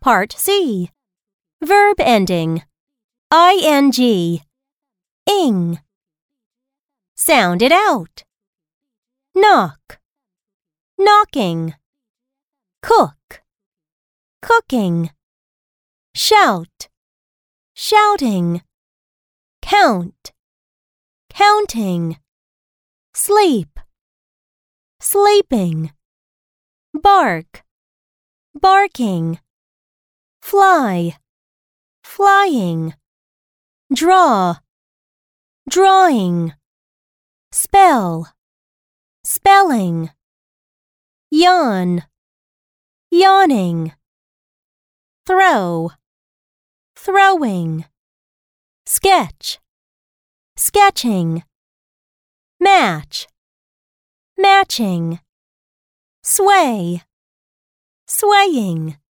Part C. Verb ending. ing. Ing. Sound it out. Knock. Knocking. Cook. Cooking. Shout. Shouting. Count. Counting. Sleep. Sleeping. Bark. Barking. Fly. Flying. Draw. Drawing. Spell. Spelling. Yawn. Yawning. Throw. Throwing. Sketch. Sketching. Match. Matching. Sway. Swaying.